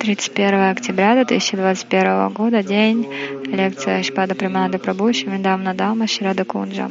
31 октября 2021 года, день, лекция Шпада Приманады Прабhu, Шивиндамна Дама, Шрада Кунджа.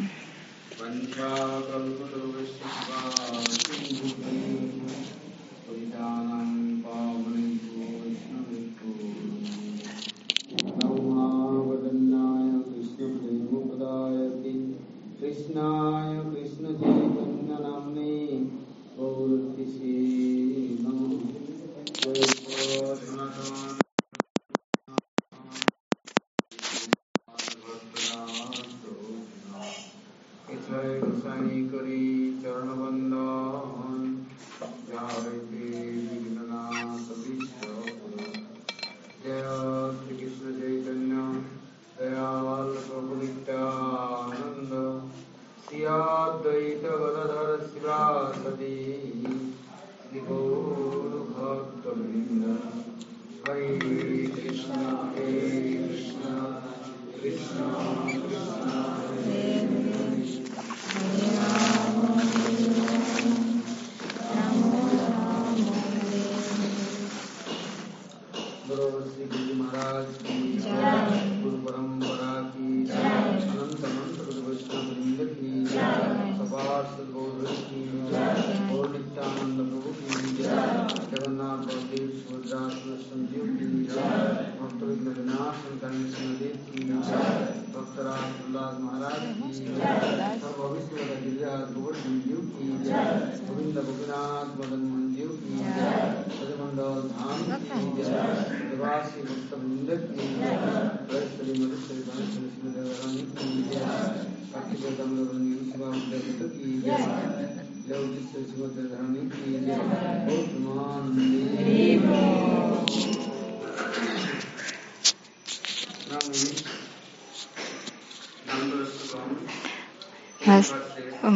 Krishna.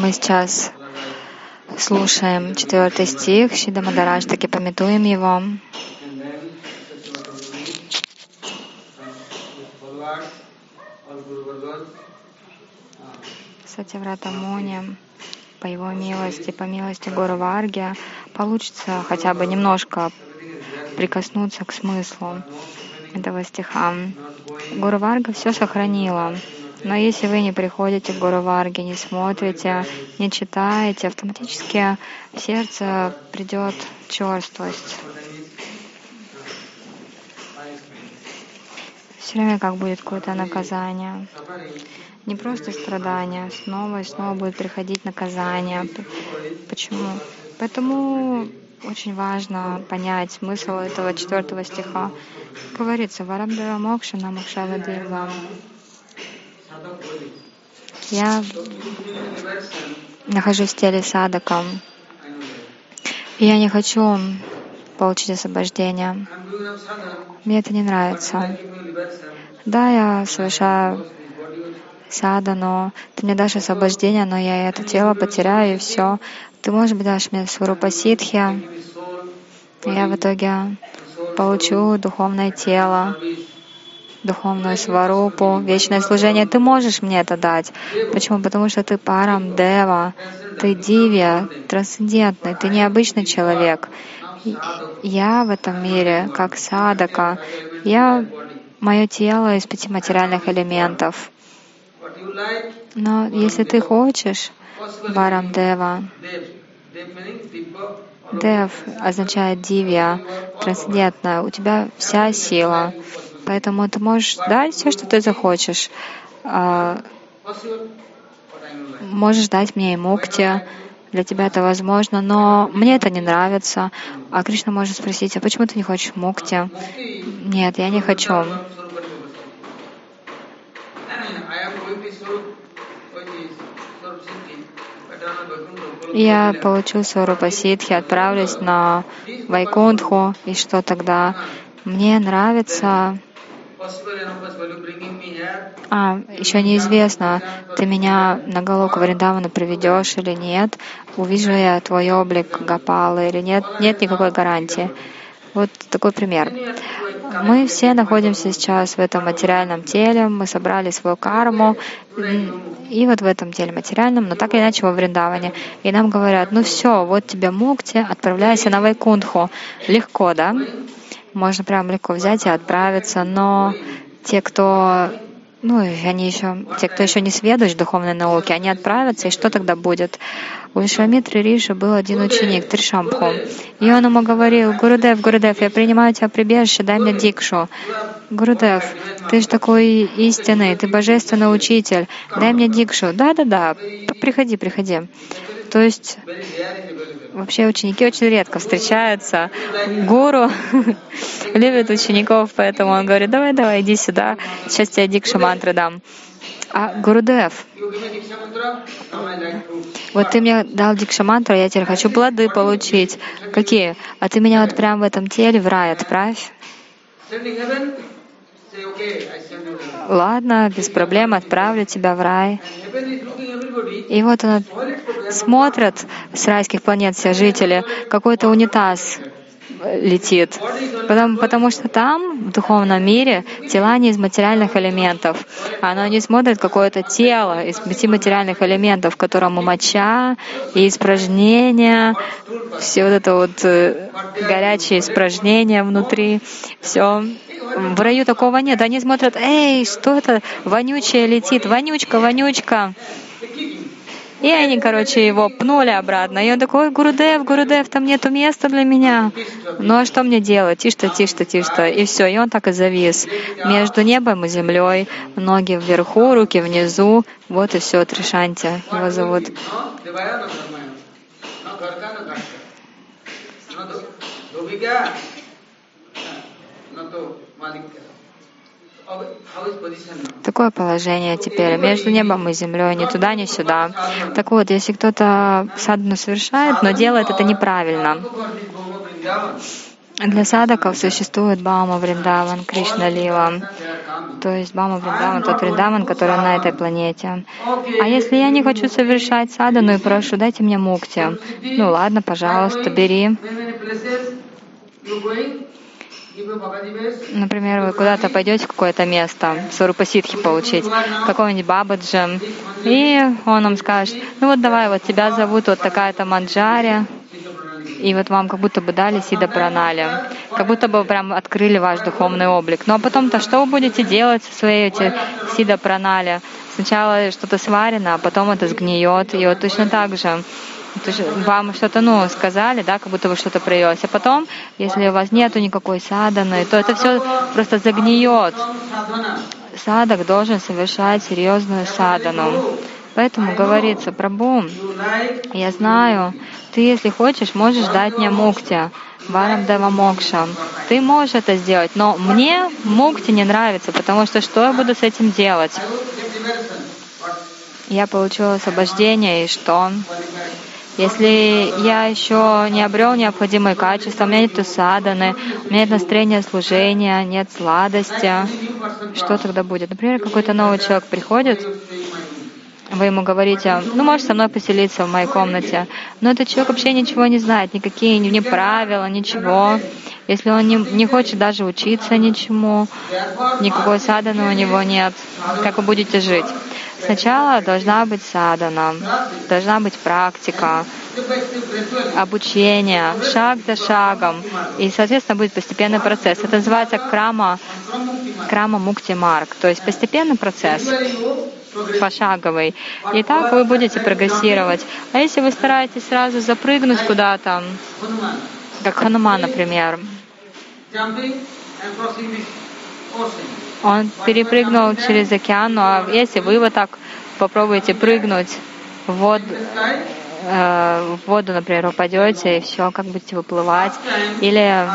Мы сейчас слушаем четвертый стих Шида Мадарадж, таки пометуем его. Сатяврата Муни, по его милости, по милости Гуру Варги, получится хотя бы немножко прикоснуться к смыслу этого стиха. Гуру Варга все сохранила. Но если вы не приходите к Гуру Варге, не смотрите, не читаете, автоматически в сердце придет черствость. Все время как будет какое-то наказание. Не просто страдания, снова и снова будет приходить наказание. Почему? Поэтому очень важно понять смысл этого четвертого стиха. Говорится, Варамдара Мокша Намакшава Дева. Я нахожусь в теле садака, и я не хочу получить освобождение. Мне это не нравится. Да, я совершаю садану, ты мне дашь освобождение, но я это тело потеряю, и все. Ты, может быть, дашь мне сварупа ситхи, я в итоге получу духовное тело, духовную сварупу, вечное служение. Ты можешь мне это дать. Почему? Потому что ты парам дева, ты дивия, трансцендентный, ты необычный человек. Я в этом мире, как садака, я мое тело из пяти материальных элементов. Но если ты хочешь, Варам Дева, Дев означает дивья, трансцендентная, у тебя вся сила. Поэтому ты можешь дать все, что ты захочешь. А. Можешь дать мне и мукти, для тебя это возможно, но мне это не нравится. А Кришна может спросить, а почему ты не хочешь мукти? Нет, я не хочу. Я получу сварупа ситхи, отправлюсь на Вайкунтху, и что тогда? Мне нравится А, еще неизвестно, ты меня на Галоку Вриндавану приведешь или нет, увижу я твой облик Гапалы или нет, нет никакой гарантии. Вот такой пример. Мы все находимся сейчас в этом материальном теле, мы собрали свою карму, и вот в этом теле материальном, но так или иначе во Вриндаване. И нам говорят, ну все, вот тебе мукти, отправляйся на Вайкунху. Легко, да? Можно прям легко взять и отправиться, но те, кто ну, они еще, те, кто еще не сведущ в духовной науке, они отправятся, и что тогда будет? У Вишвамитры Риши был один ученик, Тришампху, и он ему говорил, Гурудев, Гурудев, я принимаю тебя прибежище, дай мне дикшу. Гурудев, ты же такой истинный, ты божественный учитель, дай мне дикшу. Да-да-да, приходи, приходи. То есть вообще ученики очень редко встречаются. Гуру любит учеников, поэтому он говорит, давай, давай, иди сюда, сейчас тебе дикша мантры дам. А Гурудев, вот ты мне дал дикша мантру, я теперь хочу плоды получить. Какие? А ты меня вот прямо в этом теле в рай отправь. Ладно, без проблем, отправлю тебя в рай. И вот он смотрят с райских планет все жители, какой-то унитаз летит. Потому, потому что там, в духовном мире, тела не из материальных элементов. Оно не смотрит какое-то тело из пяти материальных элементов, в котором моча и испражнения, все вот это вот э, горячие испражнения внутри, все. В раю такого нет. Они смотрят, эй, что это вонючее летит, вонючка, вонючка. И они, короче, его пнули обратно. И он такой, Гурудев, Гурудев, там нету места для меня. Ну а что мне делать? Тишь-то, тишь-то, тишь-то. И все, и он так и завис. Между небом и землей, ноги вверху, руки внизу. Вот и все, Тришанти его зовут. Такое положение теперь между небом и землей, ни туда, ни сюда. Так вот, если кто-то садхану совершает, но делает это неправильно, для садаков существует Бама Вриндаван, Кришна Лила. То есть Бама Вриндаван, тот Вриндаван, который на этой планете. А если я не хочу совершать садану и прошу, дайте мне мукти. Ну ладно, пожалуйста, бери. Например, вы куда-то пойдете в какое-то место, Сурупаситхи получить, какого-нибудь Бабаджи, и он вам скажет, ну вот давай, вот тебя зовут вот такая-то Манджари, и вот вам как будто бы дали Сида Пранали, как будто бы прям открыли ваш духовный облик. Ну а потом-то что вы будете делать со своей эти Сида Пранали? Сначала что-то сварено, а потом это сгниет, и вот точно так же то есть вам что-то, ну, сказали, да, как будто вы что-то привелось. А потом, если у вас нету никакой саданы, то это все просто загниет. Садок должен совершать серьезную садану. Поэтому говорится, Прабу, я знаю, ты, если хочешь, можешь дать мне мукти, варам дава мокша. Ты можешь это сделать, но мне мукти не нравится, потому что что я буду с этим делать? Я получила освобождение, и что? Если я еще не обрел необходимые качества, у меня нет саданы, у меня нет настроения служения, нет сладости, что тогда будет? Например, какой-то новый человек приходит, вы ему говорите, ну, можешь со мной поселиться в моей комнате. Но этот человек вообще ничего не знает, никакие ни правила, ничего. Если он не, не хочет даже учиться ничему, никакой саданы у него нет, как вы будете жить? Сначала должна быть садана, должна быть практика, обучение, шаг за шагом. И, соответственно, будет постепенный процесс. Это называется крама, крама мукти марк, то есть постепенный процесс пошаговый. И так вы будете прогрессировать. А если вы стараетесь сразу запрыгнуть куда-то, как Хануман, например, он перепрыгнул через океан, ну а если вы вот так попробуете прыгнуть в воду, э, в воду, например, упадете, и все, как будете выплывать. Или,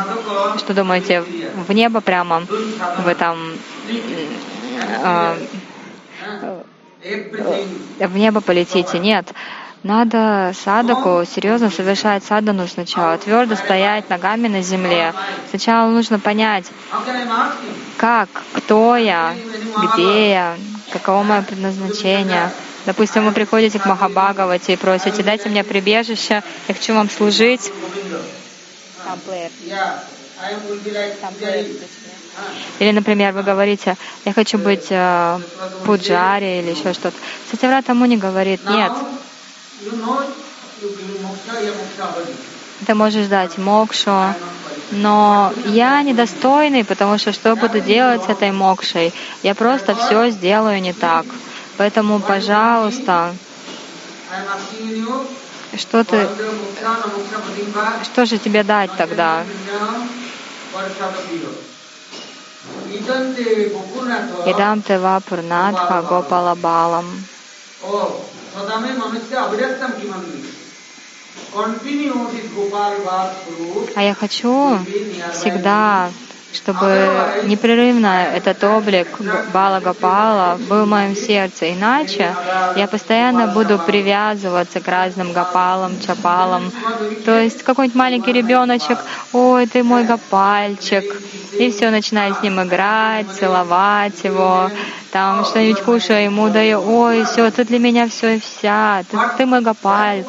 что думаете, в небо прямо, в этом э, в небо полетите. Нет. Надо садаку серьезно совершать садану сначала, твердо стоять ногами на земле. Сначала нужно понять, как, кто я, где я, каково мое предназначение. Допустим, вы приходите к Махабхагавате и просите, дайте мне прибежище, я хочу вам служить. Или, например, вы говорите, я хочу быть э, пуджари или еще что-то. Сатяврата Муни говорит, нет, ты можешь дать мокшу, но я недостойный, потому что что буду делать с этой мокшей? Я просто все сделаю не так. Поэтому, пожалуйста, что ты, что же тебе дать тогда? Идам те вапурнатха гопала балам. А я хочу всегда чтобы непрерывно этот облик Бала Гапала был в моем сердце. Иначе я постоянно буду привязываться к разным Гапалам, Чапалам. То есть какой-нибудь маленький ребеночек, ой, ты мой Гапальчик, и все, начинает с ним играть, целовать его, там что-нибудь кушаю ему даю, ой, все, ты для меня все и вся, ты, ты мой Гапаль,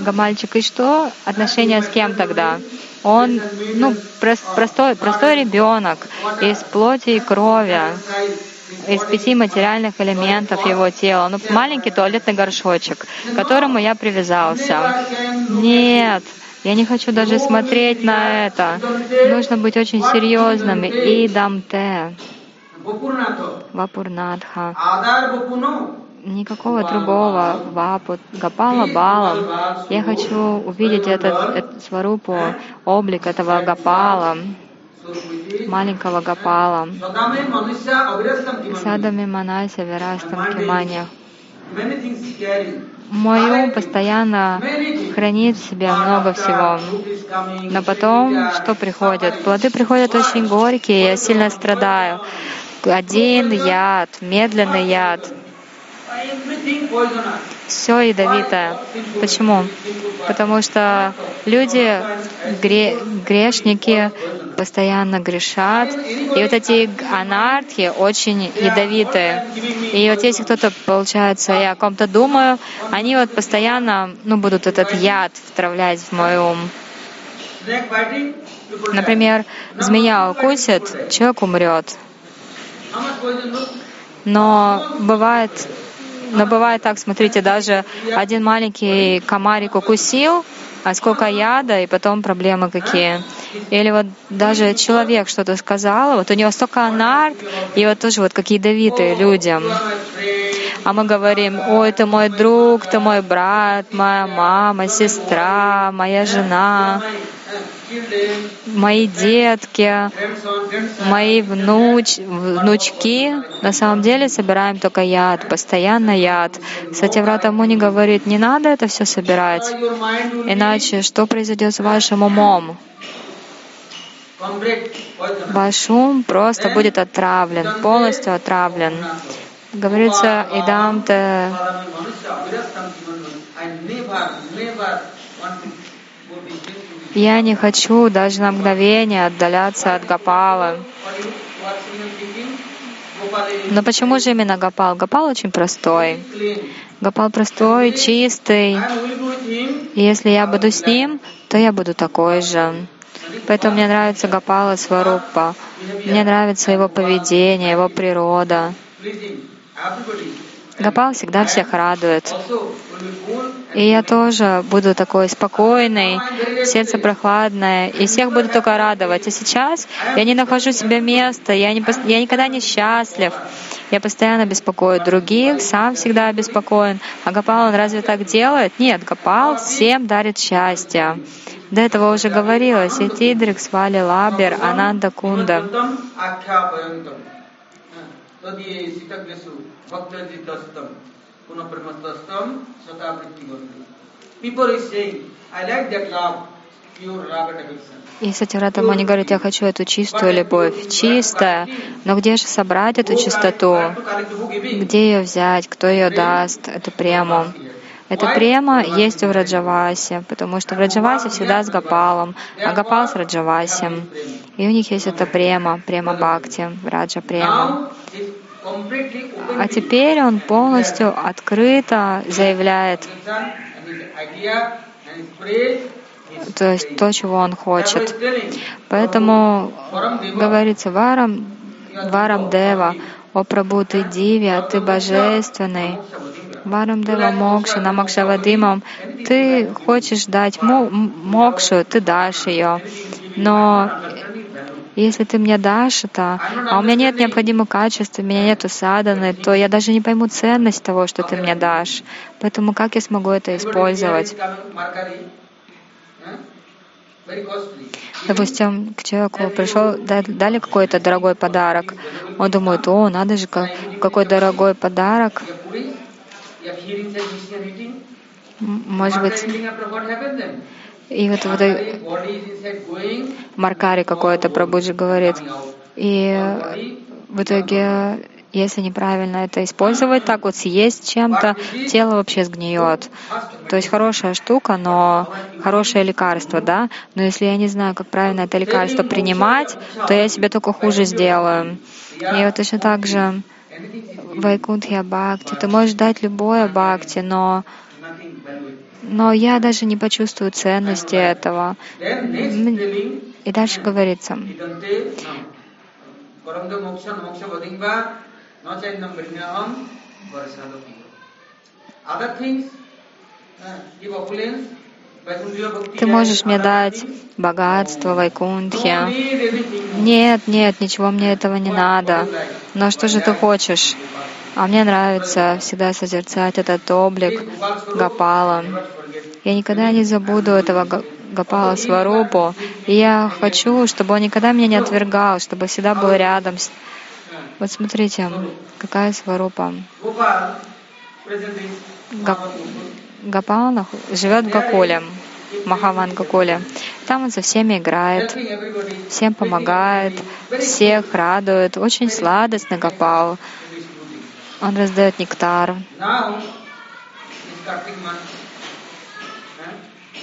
Гамальчик. И что? Отношения с кем тогда? Он, ну, простой, простой ребенок из плоти и крови, из пяти материальных элементов его тела. Ну, маленький туалетный горшочек, к которому я привязался. Нет, я не хочу даже смотреть на это. Нужно быть очень серьезным. И дамте. Вапурнатха никакого другого вапу, гапала бала. Я хочу увидеть этот, этот сварупу, облик этого гапала, маленького гапала. Садами манася вирастам киманя. Мой ум постоянно хранит в себе много всего. Но потом что приходит? Плоды приходят очень горькие, я сильно страдаю. Один яд, медленный яд, все ядовитое. Почему? Потому что люди, гре, грешники, постоянно грешат. И вот эти анархи очень ядовитые. И вот если кто-то, получается, я о ком-то думаю, они вот постоянно ну, будут этот яд втравлять в мой ум. Например, змея укусит, человек умрет. Но бывает но бывает так, смотрите, даже один маленький комарик укусил, а сколько яда, и потом проблемы какие. Или вот даже человек что-то сказал, вот у него столько анарт, и вот тоже вот какие ядовитые людям. А мы говорим, ой, ты мой друг, ты мой брат, моя мама, сестра, моя жена мои детки, мои внуч, внучки, на самом деле собираем только яд, постоянно яд. Сатяврата Муни говорит, не надо это все собирать, иначе что произойдет с вашим умом? Ваш ум просто будет отравлен, полностью отравлен. Говорится, идамте я не хочу даже на мгновение отдаляться от Гапала. Но почему же именно Гапал? Гапал очень простой. Гапал простой, чистый. Если я буду с ним, то я буду такой же. Поэтому мне нравится Гапала Сварупа. Мне нравится его поведение, его природа. Гапал всегда всех радует. И я тоже буду такой спокойный, сердце прохладное, и всех буду только радовать. А сейчас я не нахожу себе места, я, не, я никогда не счастлив. Я постоянно беспокою других, сам всегда обеспокоен. А Гапал, он разве так делает? Нет, Гапал всем дарит счастье. До этого уже говорилось. Итидрик свали лабер ананда кунда. И Сатирата Мани говорит, я хочу эту чистую любовь, чистая, но где же собрать эту чистоту? Где ее взять? Кто ее даст, эту прему? Эта према есть в Раджавасе, потому что в Раджавасе всегда с Гапалом, а Гапал с Раджавасем. И у них есть эта према, према Бхакти, Раджа према. А теперь он полностью открыто заявляет, то есть то, чего он хочет. Поэтому говорится Варам, Варам Дева, о Прабу, ты Дивя, ты божественный. Варам Дева Мокша, Намакшавадимам, ты хочешь дать мокшу, ты дашь ее. Но если ты мне дашь это, а у меня нет необходимых качеств, у меня нет саданы, то я даже не пойму ценность того, что ты мне дашь. Поэтому как я смогу это использовать? Допустим, к человеку пришел, дали какой-то дорогой подарок. Он думает, о, надо же, какой дорогой подарок. Может быть, и вот, вот Маркари какой-то Прабуджи говорит. И в итоге, если неправильно это использовать, так вот съесть чем-то, тело вообще сгниет. То есть хорошая штука, но хорошее лекарство, да? Но если я не знаю, как правильно это лекарство принимать, то я себе только хуже сделаю. И вот точно так же Вайкунтхия Бхакти. Ты можешь дать любое Бхакти, но но я даже не почувствую ценности этого. И дальше говорится, ты можешь мне дать богатство Вайкунтхи. Нет, нет, ничего мне этого не надо. Но что же ты хочешь? А мне нравится всегда созерцать этот облик Гапала. Я никогда не забуду этого Гапала Сварупу. И я хочу, чтобы он никогда меня не отвергал, чтобы всегда был рядом. Вот смотрите, какая Сварупа. Гап... Живет в Гакуле, Махаван Гакуле. Там он со всеми играет, всем помогает, всех радует. Очень сладостный Гапал. Он раздает нектар.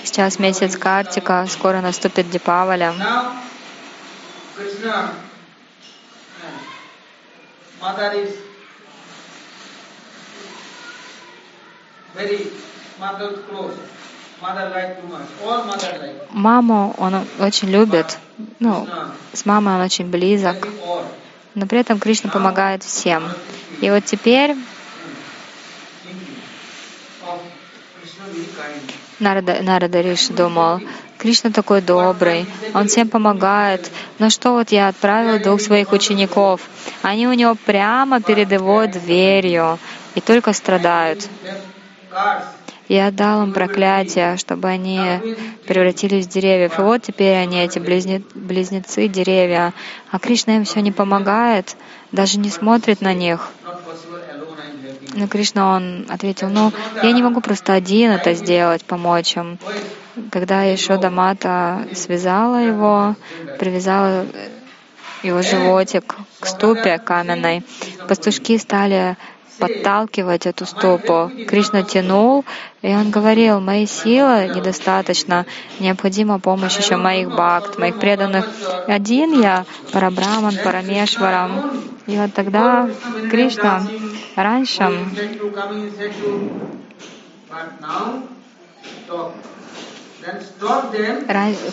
Сейчас месяц Картика, скоро наступит Дипаваля. Маму он очень любит. Ну, с мамой он очень близок но при этом Кришна помогает всем. И вот теперь Нарада, Нарада Риш думал, Кришна такой добрый, он всем помогает. Но что вот я отправил двух своих учеников, они у него прямо перед его дверью и только страдают. Я дал им проклятие, чтобы они превратились в деревьев. И вот теперь они, эти близне, близнецы, деревья. А Кришна им все не помогает, даже не смотрит на них. Но Кришна, он ответил, ну, я не могу просто один это сделать, помочь им. Когда Ишода Мата связала его, привязала его животик к ступе каменной, пастушки стали подталкивать эту стопу. Кришна тянул, и он говорил, моей силы недостаточно, необходима помощь еще моих бхакт, моих преданных. Один я, Парабраман, Парамешварам. И вот тогда Кришна раньше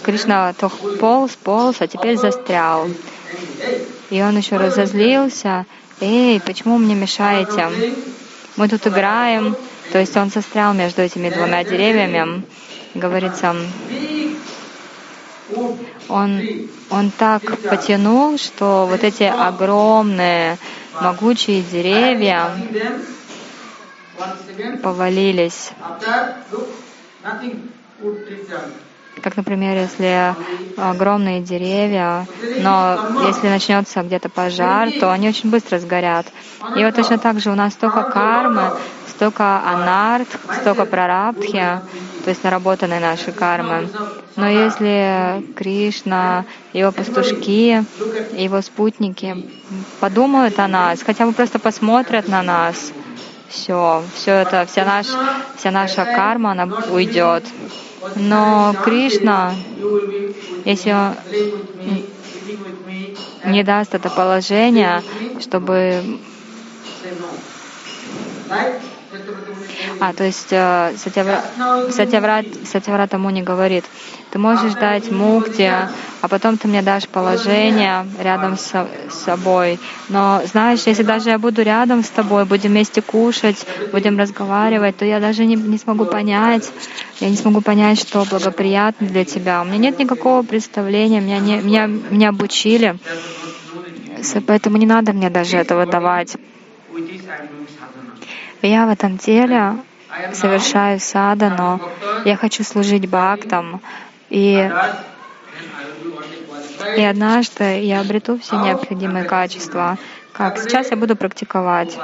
Кришна то полз, полз, а теперь застрял. И он еще разозлился, эй, почему мне мешаете? Мы тут играем. То есть он застрял между этими двумя деревьями. Говорится, он, он так потянул, что вот эти огромные, могучие деревья повалились. Как, например, если огромные деревья, но если начнется где-то пожар, то они очень быстро сгорят. И вот точно так же у нас столько кармы, столько анарт, столько прарабдхи, то есть наработанной нашей кармы. Но если Кришна, его пастушки, его спутники подумают о нас, хотя бы просто посмотрят на нас, все, все это, вся наша, вся наша карма, она уйдет. Но Кришна, если он не даст это положение, чтобы А, то есть э, Сатявра... Сатяврат... Сатяврата Муни говорит, ты можешь дать мукти, а потом ты мне дашь положение рядом с, собой. Но знаешь, если даже я буду рядом с тобой, будем вместе кушать, будем разговаривать, то я даже не, не смогу понять, я не смогу понять, что благоприятно для тебя. У меня нет никакого представления, меня, не, меня, меня обучили, поэтому не надо мне даже этого давать. Я в этом теле совершаю садану, я хочу служить бхактам, и, и однажды я обрету все необходимые качества. Как? Сейчас я буду практиковать.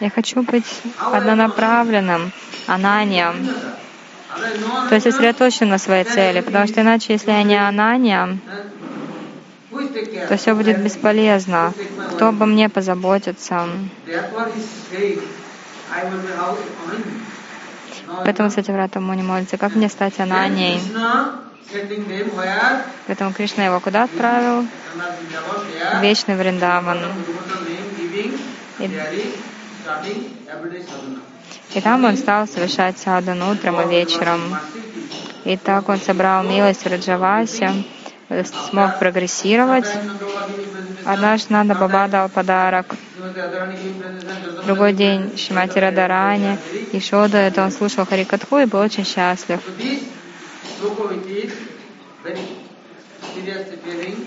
Я хочу быть однонаправленным, ананием. То есть сосредоточен на своей цели, потому что иначе, если я не анания, то все будет бесполезно. Кто обо мне позаботится? Поэтому Сативрата Муни молится, как мне стать ананей? Поэтому Кришна его куда отправил? Вечный Вриндаван. И, и там он стал совершать садану утром и вечером. И так он собрал милость Раджавасе, смог прогрессировать. Однажды Нанда Баба дал подарок. Другой день Шимати Радарани и Шода, это он слушал Харикатху и был очень счастлив.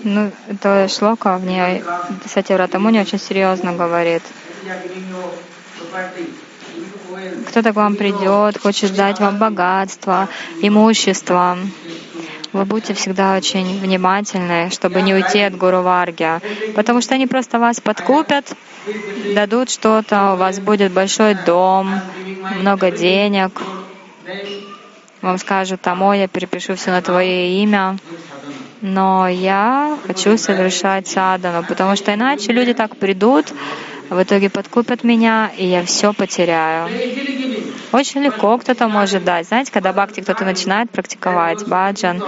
Ну, это шлока в ней Сати Вратамуни очень серьезно говорит. Кто-то к вам придет, хочет дать вам богатство, имущество. Вы будьте всегда очень внимательны, чтобы не уйти от Гуру Варги, потому что они просто вас подкупят, дадут что-то, у вас будет большой дом, много денег. Вам скажут, тамо, я перепишу все на твое имя. Но я хочу совершать садану, потому что иначе люди так придут, в итоге подкупят меня, и я все потеряю. Очень легко кто-то может дать. Знаете, когда бхакти кто-то начинает практиковать баджан,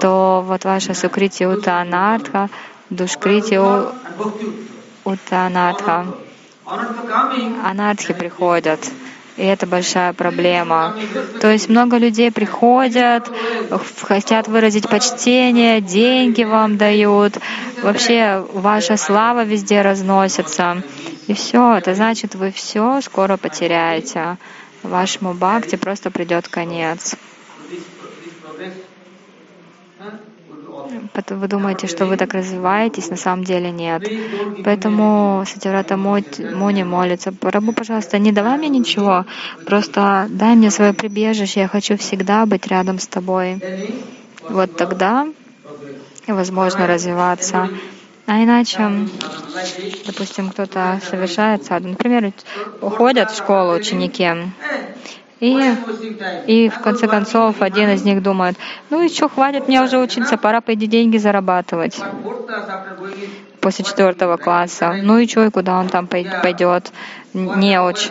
то вот ваша сукрити утанатха, душкрити утанатха, анархи приходят. И это большая проблема. То есть много людей приходят, хотят выразить почтение, деньги вам дают. Вообще ваша слава везде разносится. И все, это значит, вы все скоро потеряете вашему бхакти просто придет конец. Вы думаете, что вы так развиваетесь, на самом деле нет. Поэтому Сативрата Муни молится, Прабу, пожалуйста, не давай мне ничего, просто дай мне свое прибежище, я хочу всегда быть рядом с тобой. Вот тогда возможно развиваться. А иначе, допустим, кто-то совершает саду, например, уходят в школу ученики, и, и в конце концов один из них думает, ну и что, хватит мне уже учиться, пора пойти деньги зарабатывать после четвертого класса. Ну и что, и куда он там пойдет? Не очень.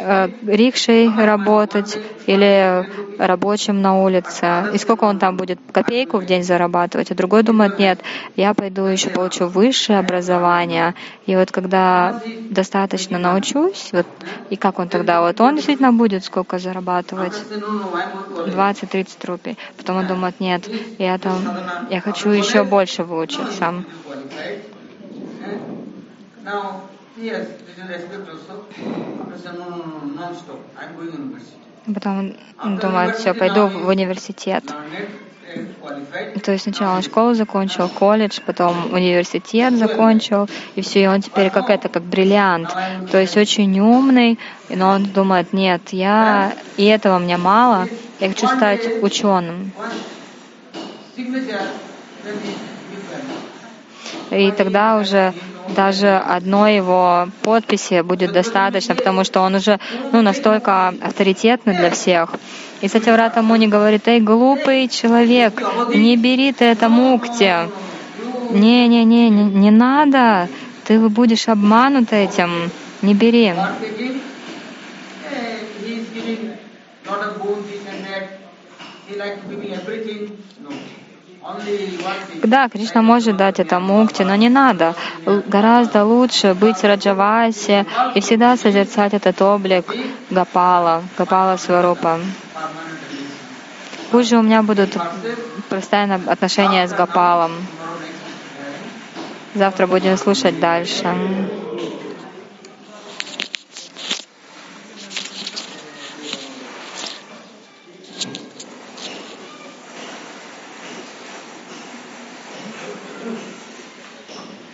Э, рикшей работать или рабочим на улице. И сколько он там будет копейку в день зарабатывать? А другой думает, нет, я пойду еще получу высшее образование. И вот когда достаточно научусь, вот, и как он тогда, вот он действительно будет сколько зарабатывать? 20-30 рупий. Потом он думает, нет, я там, я хочу еще больше выучиться. Потом он думает, все, пойду в университет. То есть сначала он школу закончил, колледж, потом университет закончил, и все, и он теперь как это, как бриллиант. То есть очень умный, но он думает, нет, я и этого мне мало, я хочу стать ученым. И тогда уже даже одной его подписи будет достаточно, потому что он уже ну, настолько авторитетный для всех. И Сативрата Муни говорит, эй, глупый человек, не бери ты это мукти. Не-не-не, не, надо, ты будешь обманут этим, не бери. Да, Кришна может дать это мукти, но не надо. Гораздо лучше быть Раджаваси и всегда созерцать этот облик Гапала, Гапала Сварупа. Пусть же у меня будут постоянно отношения с Гапалом. Завтра будем слушать дальше.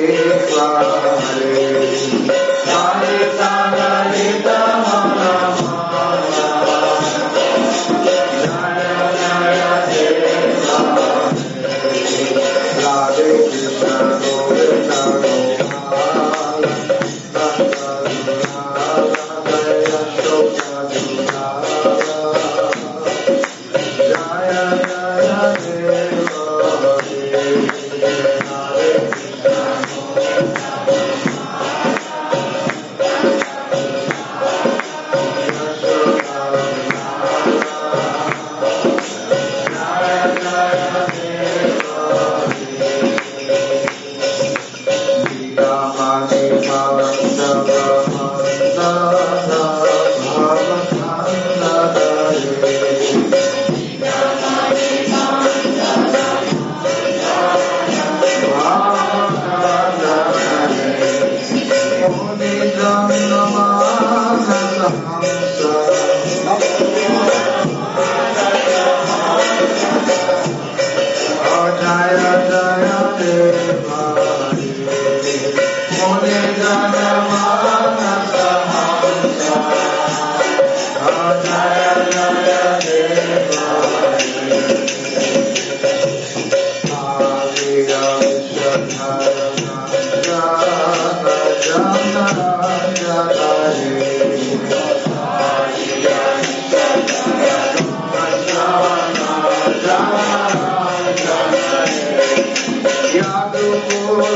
Hare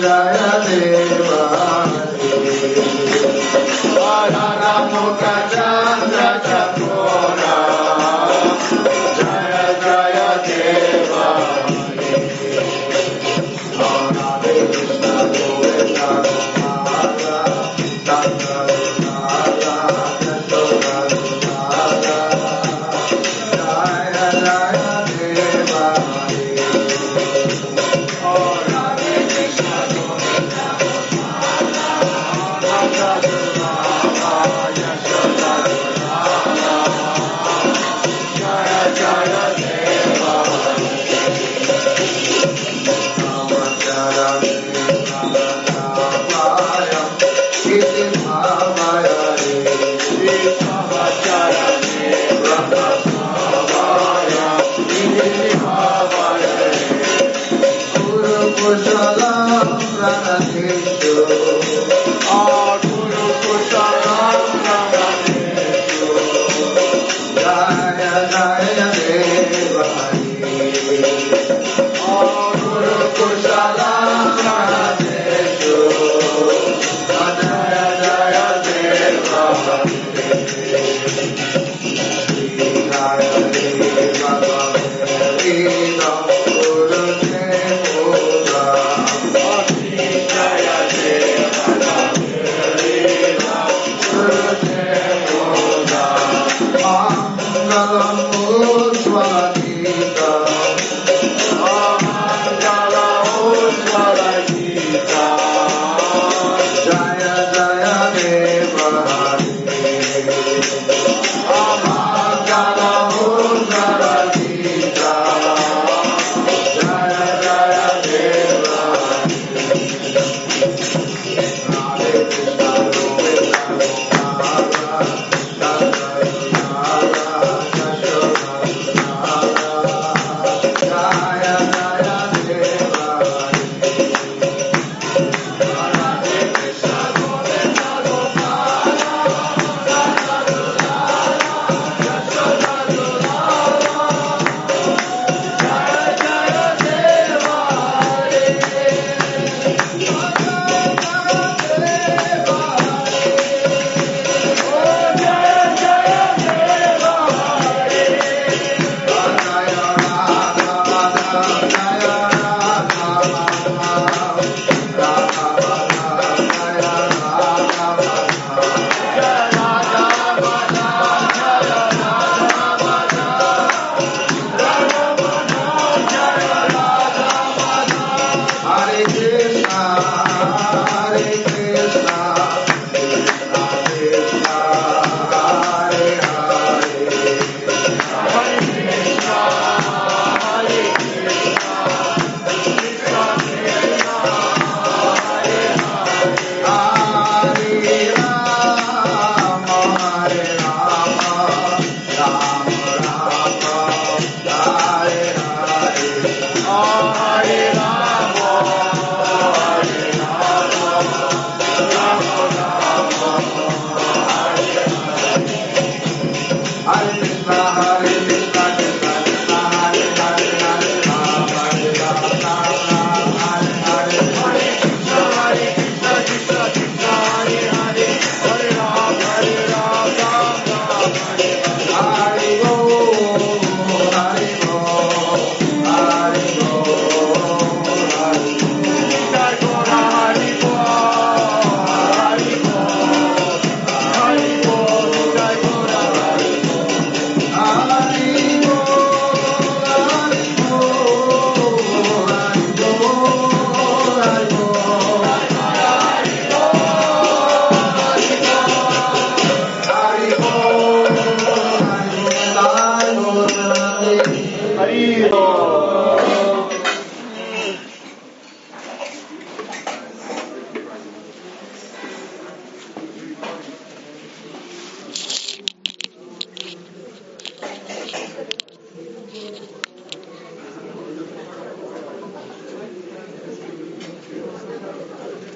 Jaya Deva Hare Hare Hare